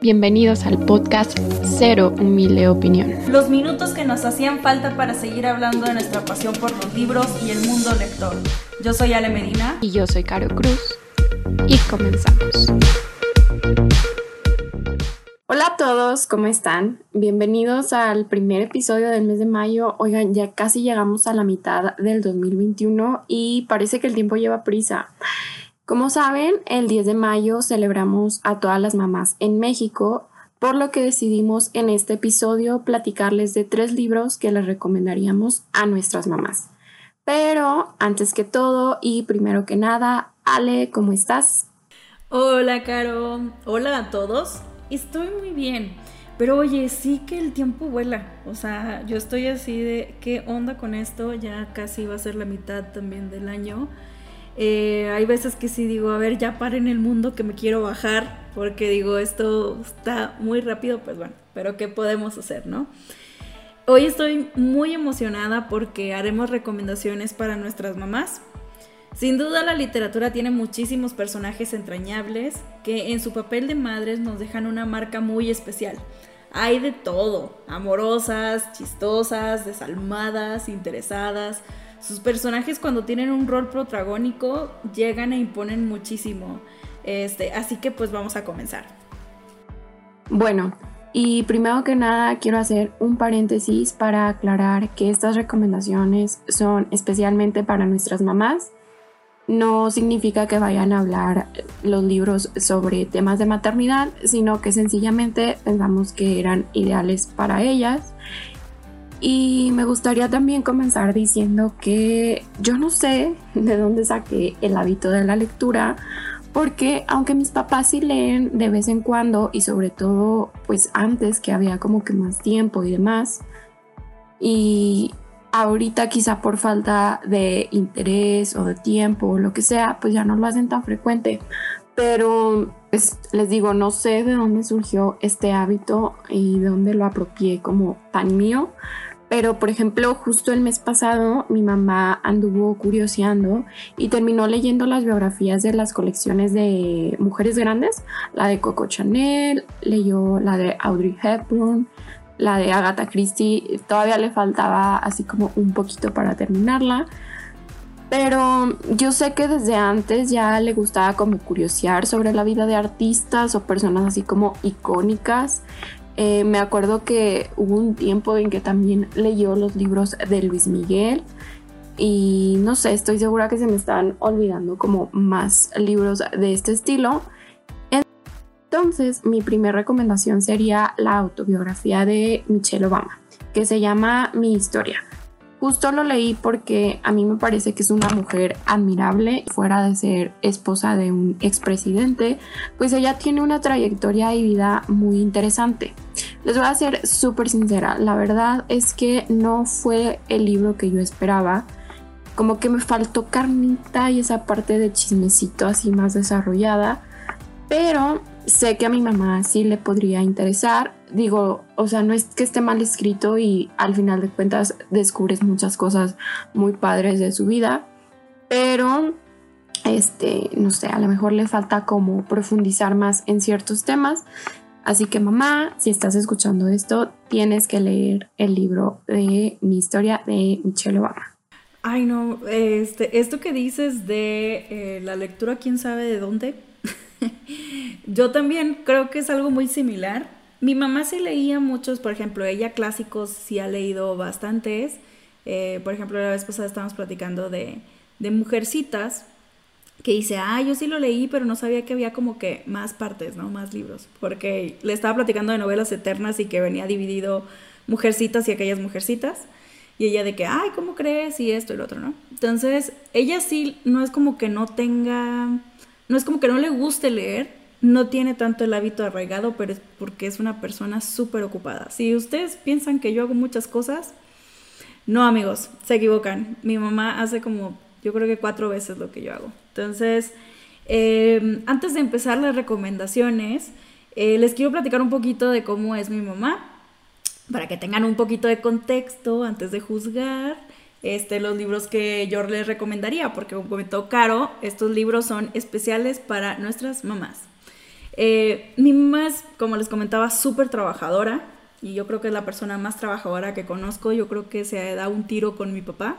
Bienvenidos al podcast Cero Humilde Opinión. Los minutos que nos hacían falta para seguir hablando de nuestra pasión por los libros y el mundo lector. Yo soy Ale Medina. Y yo soy Caro Cruz. Y comenzamos. Hola a todos, ¿cómo están? Bienvenidos al primer episodio del mes de mayo. Oigan, ya casi llegamos a la mitad del 2021 y parece que el tiempo lleva prisa. Como saben, el 10 de mayo celebramos a todas las mamás en México, por lo que decidimos en este episodio platicarles de tres libros que les recomendaríamos a nuestras mamás. Pero antes que todo y primero que nada, Ale, ¿cómo estás? Hola, Caro. Hola a todos. Estoy muy bien. Pero oye, sí que el tiempo vuela. O sea, yo estoy así de qué onda con esto. Ya casi va a ser la mitad también del año. Eh, hay veces que sí digo, a ver, ya paren el mundo que me quiero bajar, porque digo, esto está muy rápido, pues bueno, pero ¿qué podemos hacer, no? Hoy estoy muy emocionada porque haremos recomendaciones para nuestras mamás. Sin duda la literatura tiene muchísimos personajes entrañables que en su papel de madres nos dejan una marca muy especial. Hay de todo, amorosas, chistosas, desalmadas, interesadas, sus personajes cuando tienen un rol protagónico llegan e imponen muchísimo. Este, así que pues vamos a comenzar. Bueno, y primero que nada quiero hacer un paréntesis para aclarar que estas recomendaciones son especialmente para nuestras mamás. No significa que vayan a hablar los libros sobre temas de maternidad, sino que sencillamente pensamos que eran ideales para ellas y me gustaría también comenzar diciendo que yo no sé de dónde saqué el hábito de la lectura, porque aunque mis papás sí leen de vez en cuando y sobre todo pues antes que había como que más tiempo y demás, y ahorita quizá por falta de interés o de tiempo o lo que sea, pues ya no lo hacen tan frecuente. Pero pues, les digo, no sé de dónde surgió este hábito y de dónde lo apropié como tan mío. Pero, por ejemplo, justo el mes pasado mi mamá anduvo curioseando y terminó leyendo las biografías de las colecciones de mujeres grandes, la de Coco Chanel, leyó la de Audrey Hepburn, la de Agatha Christie, todavía le faltaba así como un poquito para terminarla. Pero yo sé que desde antes ya le gustaba como curiosear sobre la vida de artistas o personas así como icónicas. Eh, me acuerdo que hubo un tiempo en que también leyó los libros de Luis Miguel y no sé, estoy segura que se me están olvidando como más libros de este estilo. Entonces, mi primera recomendación sería la autobiografía de Michelle Obama, que se llama Mi historia. Justo lo leí porque a mí me parece que es una mujer admirable, fuera de ser esposa de un expresidente, pues ella tiene una trayectoria y vida muy interesante. Les voy a ser súper sincera, la verdad es que no fue el libro que yo esperaba, como que me faltó carnita y esa parte de chismecito así más desarrollada, pero sé que a mi mamá sí le podría interesar. Digo, o sea, no es que esté mal escrito y al final de cuentas descubres muchas cosas muy padres de su vida, pero este, no sé, a lo mejor le falta como profundizar más en ciertos temas. Así que mamá, si estás escuchando esto, tienes que leer el libro de mi historia de Michelle Obama. Ay, no, este, esto que dices de eh, la lectura, quién sabe de dónde, Yo también creo que es algo muy similar. Mi mamá sí leía muchos, por ejemplo, ella clásicos sí ha leído bastantes. Eh, por ejemplo, la vez pasada estábamos platicando de, de Mujercitas, que dice, ah, yo sí lo leí, pero no sabía que había como que más partes, ¿no? Más libros. Porque le estaba platicando de novelas eternas y que venía dividido Mujercitas y aquellas Mujercitas. Y ella de que, ay, ¿cómo crees? Y esto y lo otro, ¿no? Entonces, ella sí no es como que no tenga no es como que no le guste leer, no tiene tanto el hábito arraigado, pero es porque es una persona súper ocupada. Si ustedes piensan que yo hago muchas cosas, no amigos, se equivocan. Mi mamá hace como, yo creo que cuatro veces lo que yo hago. Entonces, eh, antes de empezar las recomendaciones, eh, les quiero platicar un poquito de cómo es mi mamá, para que tengan un poquito de contexto antes de juzgar este, los libros que yo les recomendaría, porque como comentó Caro, estos libros son especiales para nuestras mamás. Eh, mi mamá es, como les comentaba, súper trabajadora y yo creo que es la persona más trabajadora que conozco. Yo creo que se da un tiro con mi papá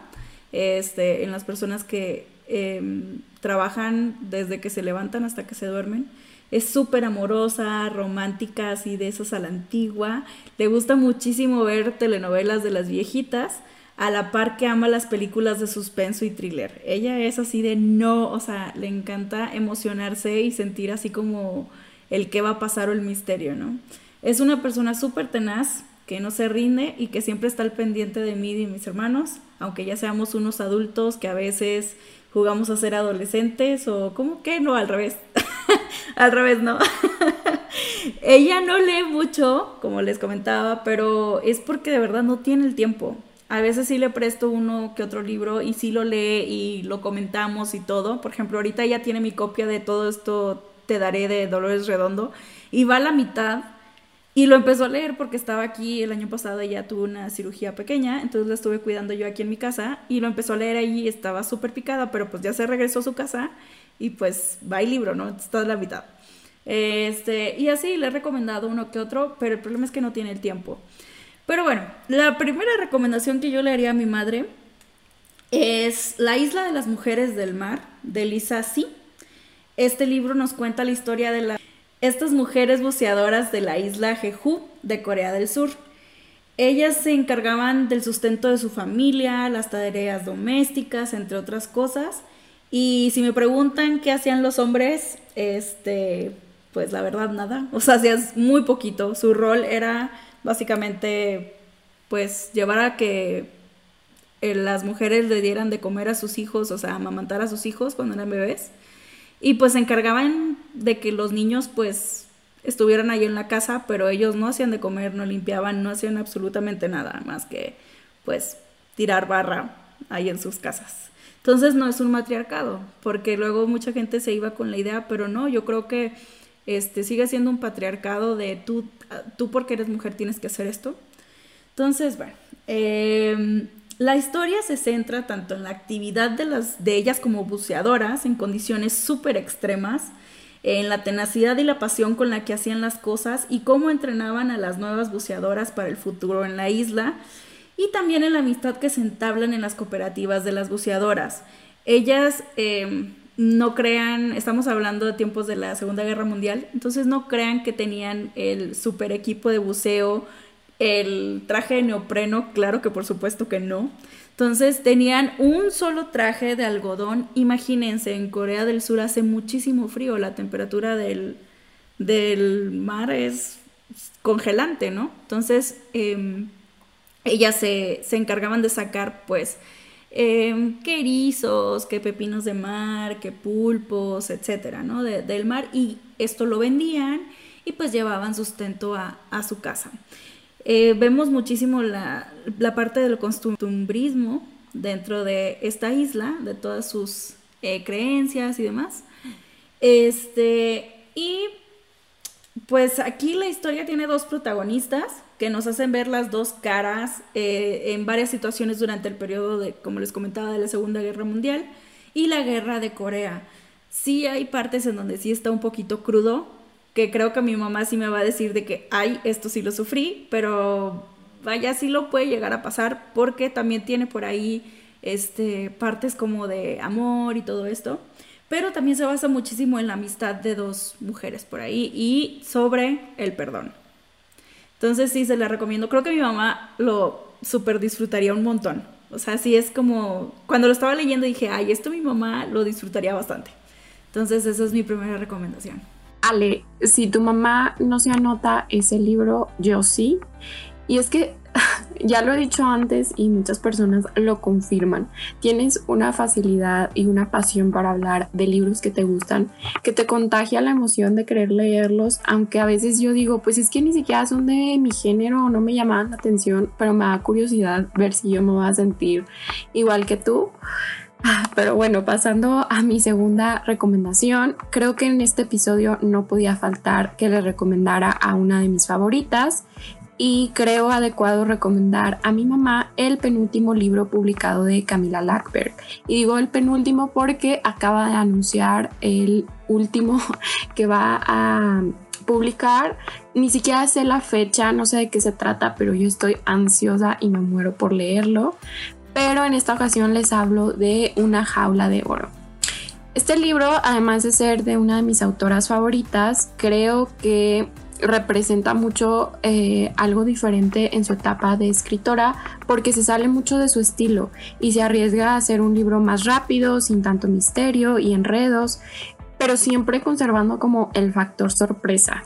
este, en las personas que em, trabajan desde que se levantan hasta que se duermen. Es súper amorosa, romántica, así de esas a la antigua. Le gusta muchísimo ver telenovelas de las viejitas, a la par que ama las películas de suspenso y thriller. Ella es así de no, o sea, le encanta emocionarse y sentir así como el qué va a pasar o el misterio, ¿no? Es una persona súper tenaz, que no se rinde y que siempre está al pendiente de mí y de mis hermanos, aunque ya seamos unos adultos que a veces jugamos a ser adolescentes o como que no, al revés. al revés, no. Ella no lee mucho, como les comentaba, pero es porque de verdad no tiene el tiempo. A veces sí le presto uno que otro libro y sí lo lee y lo comentamos y todo. Por ejemplo, ahorita ya tiene mi copia de todo esto Te daré de Dolores Redondo y va a la mitad y lo empezó a leer porque estaba aquí el año pasado ya tuvo una cirugía pequeña, entonces la estuve cuidando yo aquí en mi casa y lo empezó a leer ahí y estaba súper picada, pero pues ya se regresó a su casa y pues va el libro, ¿no? Está en la mitad. Este, y así le he recomendado uno que otro, pero el problema es que no tiene el tiempo. Pero bueno, la primera recomendación que yo le haría a mi madre es La isla de las mujeres del mar, de Lisa Si. Este libro nos cuenta la historia de la estas mujeres buceadoras de la isla Jeju de Corea del Sur. Ellas se encargaban del sustento de su familia, las tareas domésticas, entre otras cosas. Y si me preguntan qué hacían los hombres, este, pues la verdad nada. O sea, hacían muy poquito. Su rol era básicamente, pues, llevar a que eh, las mujeres le dieran de comer a sus hijos, o sea, amamantar a sus hijos cuando eran bebés y pues se encargaban de que los niños pues estuvieran ahí en la casa, pero ellos no hacían de comer, no limpiaban, no hacían absolutamente nada más que pues tirar barra ahí en sus casas. Entonces no es un matriarcado, porque luego mucha gente se iba con la idea, pero no, yo creo que este sigue siendo un patriarcado de tú, tú porque eres mujer tienes que hacer esto. Entonces, bueno, eh, la historia se centra tanto en la actividad de, las, de ellas como buceadoras en condiciones súper extremas, en la tenacidad y la pasión con la que hacían las cosas y cómo entrenaban a las nuevas buceadoras para el futuro en la isla, y también en la amistad que se entablan en las cooperativas de las buceadoras. Ellas em, no crean, estamos hablando de tiempos de la Segunda Guerra Mundial, entonces no crean que tenían el super equipo de buceo, el traje de neopreno, claro que por supuesto que no. Entonces tenían un solo traje de algodón. Imagínense, en Corea del Sur hace muchísimo frío, la temperatura del, del mar es congelante, ¿no? Entonces em, ellas se, encargaban de sacar pues eh, que erizos, que pepinos de mar, que pulpos, etcétera, ¿no? del mar y esto lo vendían y pues llevaban sustento a, a su casa. Eh, vemos muchísimo la, parte del costumbrismo dentro de esta isla, de todas sus eh, creencias y demás. Este, y pues aquí la historia tiene dos protagonistas que nos hacen ver las dos caras eh, en varias situaciones durante el periodo de, como les comentaba, de la Segunda Guerra Mundial y la Guerra de Corea. Sí hay partes en donde sí está un poquito crudo, que creo que mi mamá sí me va a decir de que, ay, esto sí lo sufrí, pero vaya, sí lo puede llegar a pasar porque también tiene por ahí este, partes como de amor y todo esto, pero también se basa muchísimo en la amistad de dos mujeres por ahí y sobre el perdón. Entonces sí, se la recomiendo. Creo que mi mamá lo súper disfrutaría un montón. O sea, sí es como, cuando lo estaba leyendo dije, ay, esto mi mamá lo disfrutaría bastante. Entonces esa es mi primera recomendación. Ale, si tu mamá no se anota ese libro, yo sí. Y es que ya lo he dicho antes y muchas personas lo confirman. Tienes una facilidad y una pasión para hablar de libros que te gustan, que te contagia la emoción de querer leerlos, aunque a veces yo digo, pues es que ni siquiera son de mi género o no me llaman la atención, pero me da curiosidad ver si yo me voy a sentir igual que tú. Pero bueno, pasando a mi segunda recomendación, creo que en este episodio no podía faltar que le recomendara a una de mis favoritas, y creo adecuado recomendar a mi mamá el penúltimo libro publicado de Camila Lackberg. Y digo el penúltimo porque acaba de anunciar el último que va a publicar. Ni siquiera sé la fecha, no sé de qué se trata, pero yo estoy ansiosa y me muero por leerlo. Pero en esta ocasión les hablo de Una jaula de oro. Este libro, además de ser de una de mis autoras favoritas, creo que representa mucho eh, algo diferente en su etapa de escritora porque se sale mucho de su estilo y se arriesga a hacer un libro más rápido, sin tanto misterio y enredos, pero siempre conservando como el factor sorpresa.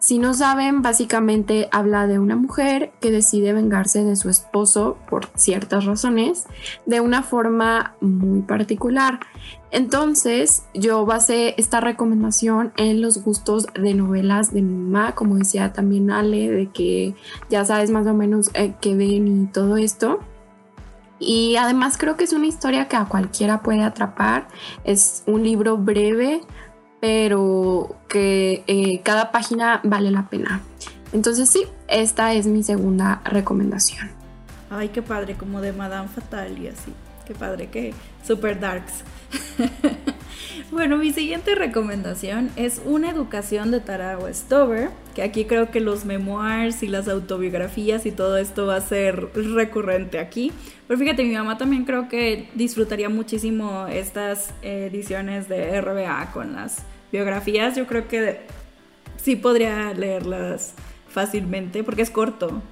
Si no saben, básicamente habla de una mujer que decide vengarse de su esposo por ciertas razones de una forma muy particular. Entonces, yo basé esta recomendación en los gustos de novelas de mi mamá, como decía también Ale, de que ya sabes más o menos eh, qué ven y todo esto. Y además creo que es una historia que a cualquiera puede atrapar. Es un libro breve, pero que eh, cada página vale la pena. Entonces sí, esta es mi segunda recomendación. Ay, qué padre, como de Madame Fatal y así. Qué padre, qué super darks. bueno, mi siguiente recomendación es una educación de Tara Westover, que aquí creo que los memoirs y las autobiografías y todo esto va a ser recurrente aquí. Pero fíjate, mi mamá también creo que disfrutaría muchísimo estas ediciones de RBA con las biografías. Yo creo que sí podría leerlas fácilmente porque es corto.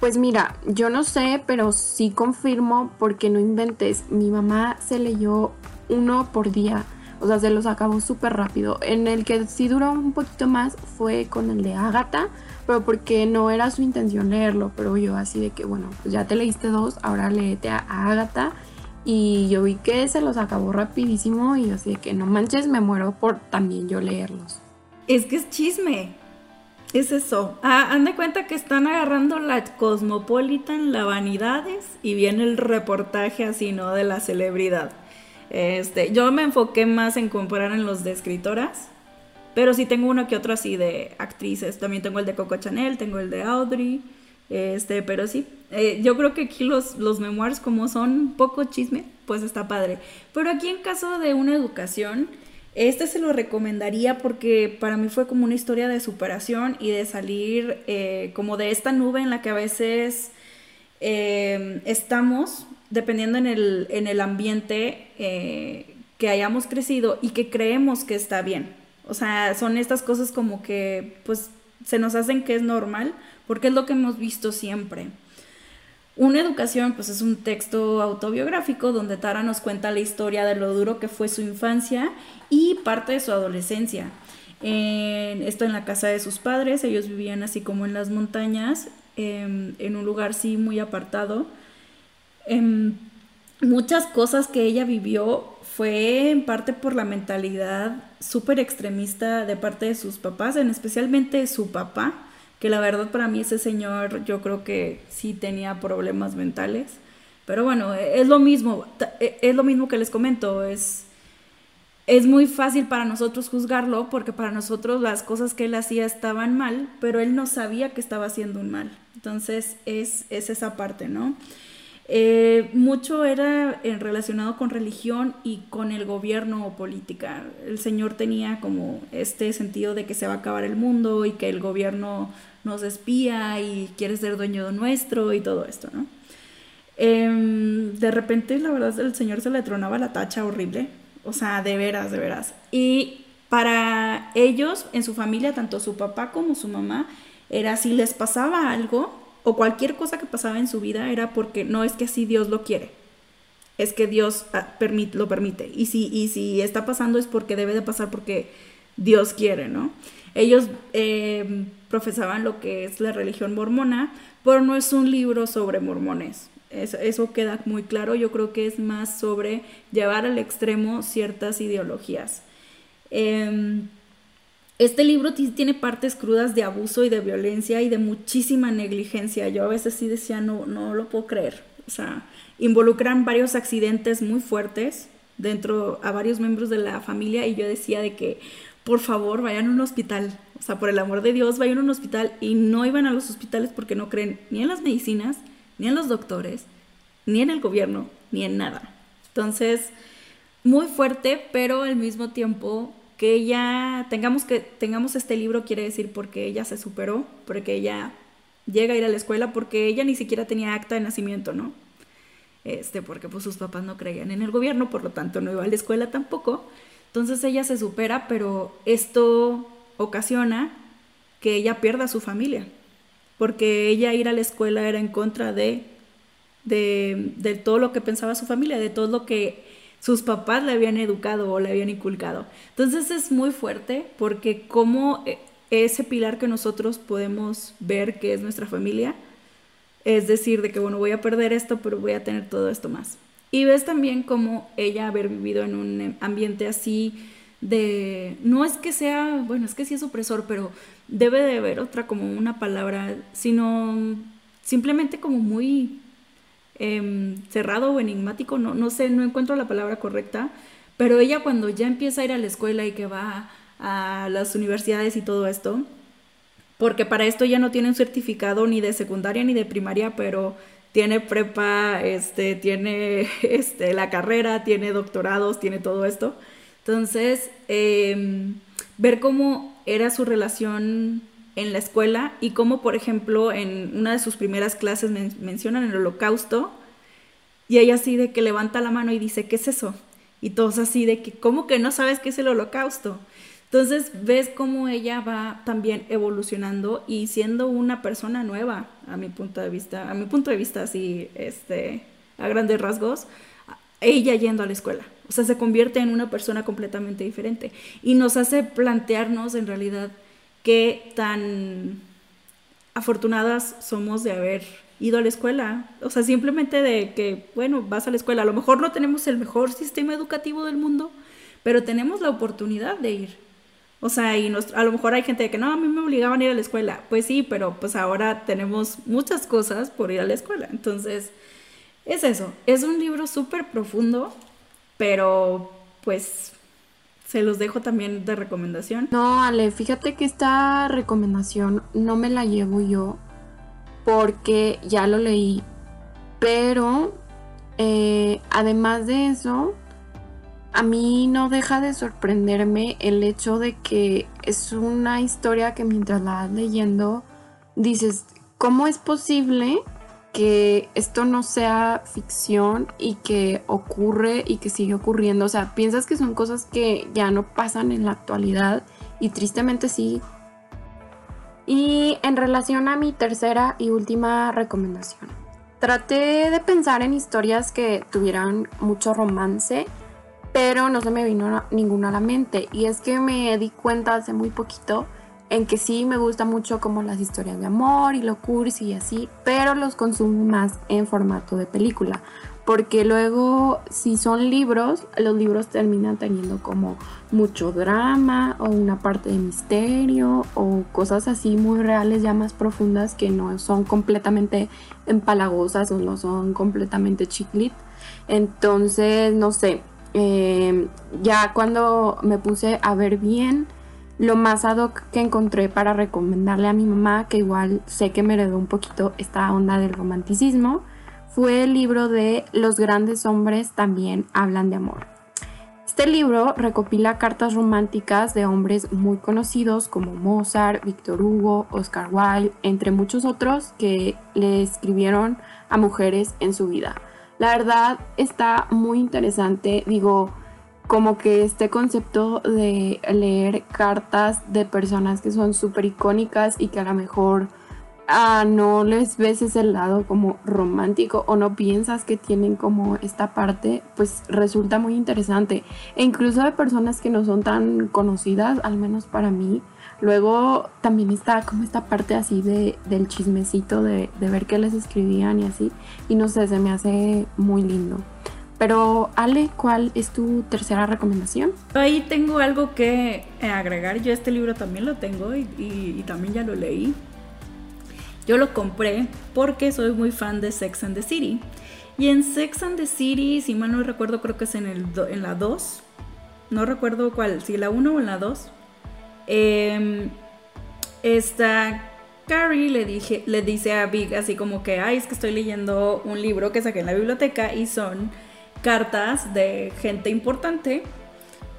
Pues mira, yo no sé, pero sí confirmo porque no inventes. Mi mamá se leyó uno por día. O sea, se los acabó súper rápido. En el que sí duró un poquito más fue con el de Agatha, pero porque no era su intención leerlo. Pero yo así de que, bueno, pues ya te leíste dos, ahora léete a, Agatha. Y yo vi que se los acabó rapidísimo y así de que no manches, me muero por también yo leerlos. Es que es chisme. Es eso. Ah, han de cuenta que están agarrando la Cosmopolitan, la Vanidades, y viene el reportaje así, ¿no? De la celebridad. Este, yo me enfoqué más en comparar en los de escritoras, pero sí tengo uno que otro así de actrices. También tengo el de Coco Chanel, tengo el de Audrey, este, pero sí, eh, yo creo que aquí los, los memoirs como son poco chisme, pues está padre. Pero aquí en caso de una educación, este se lo recomendaría porque para mí fue como una historia de superación y de salir eh, como de esta nube en la que a veces eh, estamos dependiendo en el, en el ambiente eh, que hayamos crecido y que creemos que está bien. O sea, son estas cosas como que pues se nos hacen que es normal porque es lo que hemos visto siempre. Una educación, pues es un texto autobiográfico donde Tara nos cuenta la historia de lo duro que fue su infancia y parte de su adolescencia. esto en la casa de sus padres, ellos vivían así como en las montañas, em, en un lugar sí muy apartado Em, muchas cosas que ella vivió fue en parte por la mentalidad súper extremista de parte de sus papás, en especialmente su papá, que la verdad para mí ese señor yo creo que sí tenía problemas mentales. Pero bueno, es lo mismo, e, es lo mismo que les comento, es, es muy fácil para nosotros juzgarlo porque para nosotros las cosas que él hacía estaban mal, pero él no sabía que estaba haciendo un mal. Entonces es, es esa parte, ¿no? Eh, mucho era en relacionado con religión y con el gobierno o política. El Señor tenía como este sentido de que se va a acabar el mundo y que el gobierno nos espía y quiere ser dueño de nuestro y todo esto, ¿no? Em, de repente, la verdad, el Señor se le tronaba la tacha horrible. O sea, de veras, de veras. Y para ellos, en su familia, tanto su papá como su mamá, era si les pasaba algo, o cualquier cosa que pasaba en su vida era porque no es que así Dios lo quiere, es que Dios ah, lo permite. Y si, y si está pasando es porque debe de pasar porque Dios quiere, ¿no? Ellos em, profesaban lo que es la religión mormona, pero no es un libro sobre mormones. Eso, queda muy claro. Yo creo que es más sobre llevar al extremo ciertas ideologías. Em, este libro tiene partes crudas de abuso y de violencia y de muchísima negligencia. Yo a veces sí decía, no, no lo puedo creer. O sea, involucran varios accidentes muy fuertes dentro a varios miembros de la familia y yo decía de que, por favor, vayan a un hospital. O sea, por el amor de Dios, vayan a un hospital y no iban a los hospitales porque no creen ni en las medicinas, ni en los doctores, ni en el gobierno, ni en nada. Entonces, muy fuerte, pero al mismo tiempo que ella tengamos que tengamos este libro quiere decir porque ella se superó, porque ella llega a ir a la escuela porque ella ni siquiera tenía acta de nacimiento, ¿no? Este, porque pues sus papás no creían en el gobierno, por lo tanto no iba a la escuela tampoco. Entonces ella se supera, pero esto ocasiona que ella pierda a su familia, porque ella ir a la escuela era en contra de, de, de todo lo que pensaba su familia, de todo lo que sus papás le habían educado o le habían inculcado. Entonces es muy fuerte porque como eh, ese pilar que nosotros podemos ver que es nuestra familia, es decir, de que bueno, voy a perder esto, pero voy a tener todo esto más. Y ves también como ella haber vivido en un ambiente así de, no es que sea, bueno, es que sí es opresor, pero debe de haber otra como una palabra, sino simplemente como muy Em, cerrado o enigmático, no, no sé, no encuentro la palabra correcta, pero ella cuando ya empieza a ir a la escuela y que va a las universidades y todo esto, porque para esto ya no tiene un certificado ni de secundaria ni de primaria, pero tiene prepa, este, tiene este, la carrera, tiene doctorados, tiene todo esto. Entonces, em, ver cómo era su relación en la escuela y como por ejemplo en una de sus primeras clases mencionan el holocausto y ella así de que levanta la mano y dice, ¿qué es eso? Y todos así de que, ¿cómo que no sabes qué es el holocausto? Entonces ves cómo ella va también evolucionando y siendo una persona nueva, a mi punto de vista, a mi punto de vista así, este, a grandes rasgos, ella yendo a la escuela. O sea, se convierte en una persona completamente diferente y nos hace plantearnos en realidad qué tan afortunadas somos de haber ido a la escuela. O sea, simplemente de que, bueno, vas a la escuela. A lo mejor no tenemos el mejor sistema educativo del mundo, pero tenemos la oportunidad de ir. O sea, y a lo mejor hay gente que no, a mí me obligaban a ir a la escuela. Pues sí, pero pues ahora tenemos muchas cosas por ir a la escuela. Entonces, es eso. Es un libro súper profundo, pero pues se los dejo también de recomendación. No, Ale, fíjate que esta recomendación no me la llevo yo porque ya lo leí. Pero eh, además de eso, a mí no deja de sorprenderme el hecho de que es una historia que mientras la vas leyendo dices, ¿cómo es posible que esto no sea ficción y que ocurre y que sigue ocurriendo. O sea, piensas que son cosas que ya no pasan en la actualidad y tristemente sí. Y en relación a mi tercera y última recomendación, traté de pensar en historias que tuvieran mucho romance, pero no se me vino ninguna a la mente. Y es que me di cuenta hace muy poquito en que sí me gusta mucho como las historias de amor y lo cursi y así, pero los consumo más en formato de película, porque luego si son libros, los libros terminan teniendo como mucho drama o una parte de misterio o cosas así muy reales ya más profundas que no son completamente empalagosas o no son completamente chiclit. Entonces, no sé, eh, ya cuando me puse a ver bien, lo más ad hoc que encontré para recomendarle a mi mamá, que igual sé que me heredó un poquito esta onda del romanticismo, fue el libro de Los grandes hombres también hablan de amor. Este libro recopila cartas románticas de hombres muy conocidos como Mozart, Victor Hugo, Oscar Wilde, entre muchos otros que le escribieron a mujeres en su vida. La verdad está muy interesante, digo, como que este concepto de leer cartas de personas que son súper icónicas y que a lo mejor ah, no les ves ese lado como romántico o no piensas que tienen como esta parte, pues resulta muy interesante. E incluso de personas que no son tan conocidas, al menos para mí. Luego también está como esta parte así de, del chismecito de, de ver qué les escribían y así. Y no sé, se me hace muy lindo. Pero Ale, ¿cuál es tu tercera recomendación? Ahí tengo algo que eh, agregar. Yo este libro también lo tengo y, también ya lo leí. Yo lo compré porque soy muy fan de Sex and the City. Y en Sex and the City, si mal no recuerdo, creo que es en, el en la 2. No recuerdo cuál, si la 1 o la 2. Em, esta Carrie le, dije, le dice a Big así como que, ay, es que estoy leyendo un libro que saqué en la biblioteca y son cartas de gente importante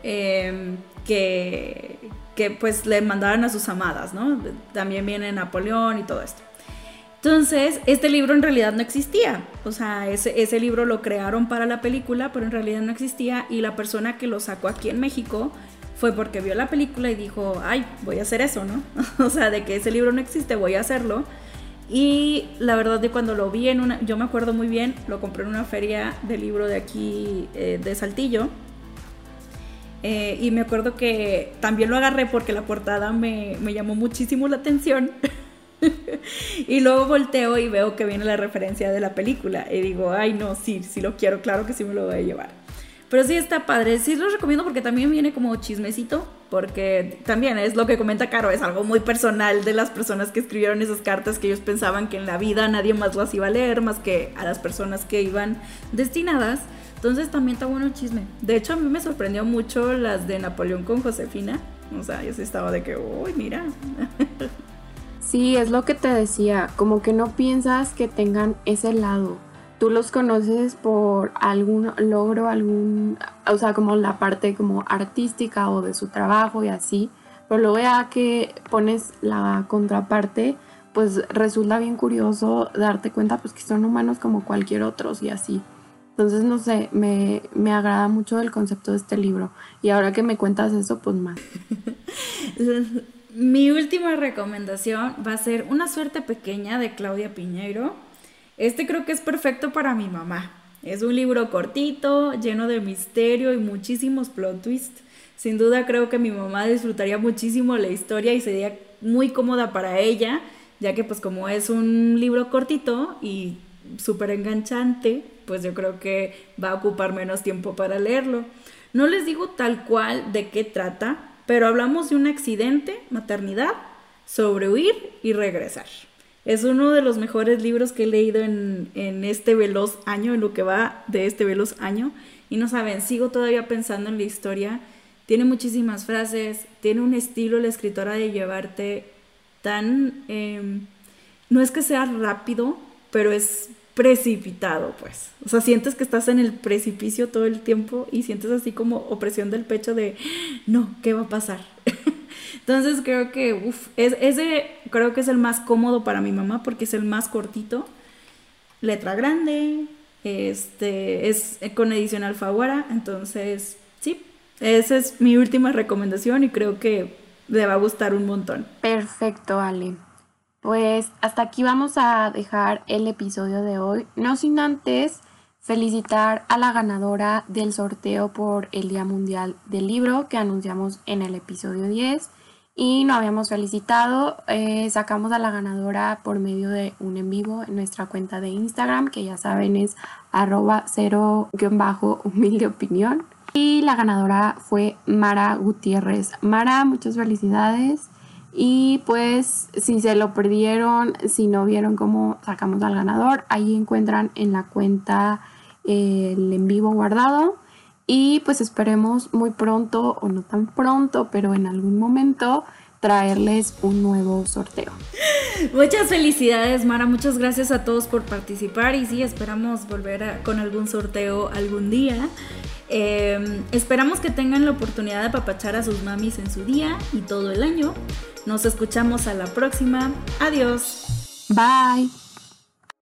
em, que, que pues le mandaban a sus amadas, ¿no? También viene Napoleón y todo esto. Entonces, este libro en realidad no existía. O sea, ese, ese, libro lo crearon para la película, pero en realidad no existía. Y la persona que lo sacó aquí en México fue porque vio la película y dijo, ay, voy a hacer eso, ¿no? o sea, de que ese libro no existe, voy a hacerlo. Y la verdad cuando lo vi en una, yo me acuerdo muy bien, lo compré en una feria de libro de aquí, eh, de Saltillo. Eh, y me acuerdo que también lo agarré porque la portada me, me llamó muchísimo la atención. y luego volteo y veo que viene la referencia de la película. Y digo, ay, no, sí, sí lo quiero, claro que sí me lo voy a llevar. Pero sí está padre, sí lo recomiendo porque también viene como chismecito, porque también es lo que comenta Caro, es algo muy personal de las personas que escribieron esas cartas que ellos pensaban que en la vida nadie más las iba a leer más que a las personas que iban destinadas. Entonces también está bueno el chisme. De hecho, a mí me sorprendió mucho las de Napoleón con Josefina. O sea, yo sí estaba de que, uy, mira. Sí, es lo que te decía, como que no piensas que tengan ese lado. Tú los conoces por algún logro, algún, o sea, como la parte como artística o de su trabajo y así, pero luego ya que pones la contraparte, pues resulta bien curioso darte cuenta pues que son humanos como cualquier otro y así. Entonces, no sé, me, me agrada mucho el concepto de este libro. Y ahora que me cuentas eso, pues más. Mi última recomendación va a ser Una suerte pequeña de Claudia Piñeiro. Este creo que es perfecto para mi mamá. Es un libro cortito, lleno de misterio y muchísimos plot twists. Sin duda creo que mi mamá disfrutaría muchísimo la historia y sería muy cómoda para ella, ya que pues como es un libro cortito y súper enganchante, pues yo creo que va a ocupar menos tiempo para leerlo. No les digo tal cual de qué trata, pero hablamos de un accidente, maternidad, sobrehuir y regresar. Es uno de los mejores libros que he leído en, este veloz año, en lo que va de este veloz año. Y no saben, sigo todavía pensando en la historia. Tiene muchísimas frases, tiene un estilo la escritora de llevarte tan... Em, no es que sea rápido, pero es precipitado, pues. O sea, sientes que estás en el precipicio todo el tiempo y sientes así como opresión del pecho de, no, ¿qué va a pasar? Entonces creo que, uff, es, ese creo que es el más cómodo para mi mamá porque es el más cortito, letra grande, este, es con edición alfaguara, entonces, sí, esa es mi última recomendación y creo que le va a gustar un montón. Perfecto, Ale. Pues hasta aquí vamos a dejar el episodio de hoy, no sin antes felicitar a la ganadora del sorteo por el Día Mundial del Libro que anunciamos en el episodio 10 y no habíamos felicitado, eh, sacamos a la ganadora por medio de un en vivo en nuestra cuenta de Instagram que ya saben es arroba cero opinión y la ganadora fue Mara Gutiérrez. Mara, muchas felicidades. Y pues si se lo perdieron, si no vieron cómo sacamos al ganador, ahí encuentran en la cuenta el en vivo guardado. Y pues esperemos muy pronto, o no tan pronto, pero en algún momento traerles un nuevo sorteo. Muchas felicidades, Mara. Muchas gracias a todos por participar. Y sí, esperamos volver con algún sorteo algún día. Em, esperamos que tengan la oportunidad de apapachar a sus mamis en su día y todo el año. Nos escuchamos a la próxima. Adiós. Bye.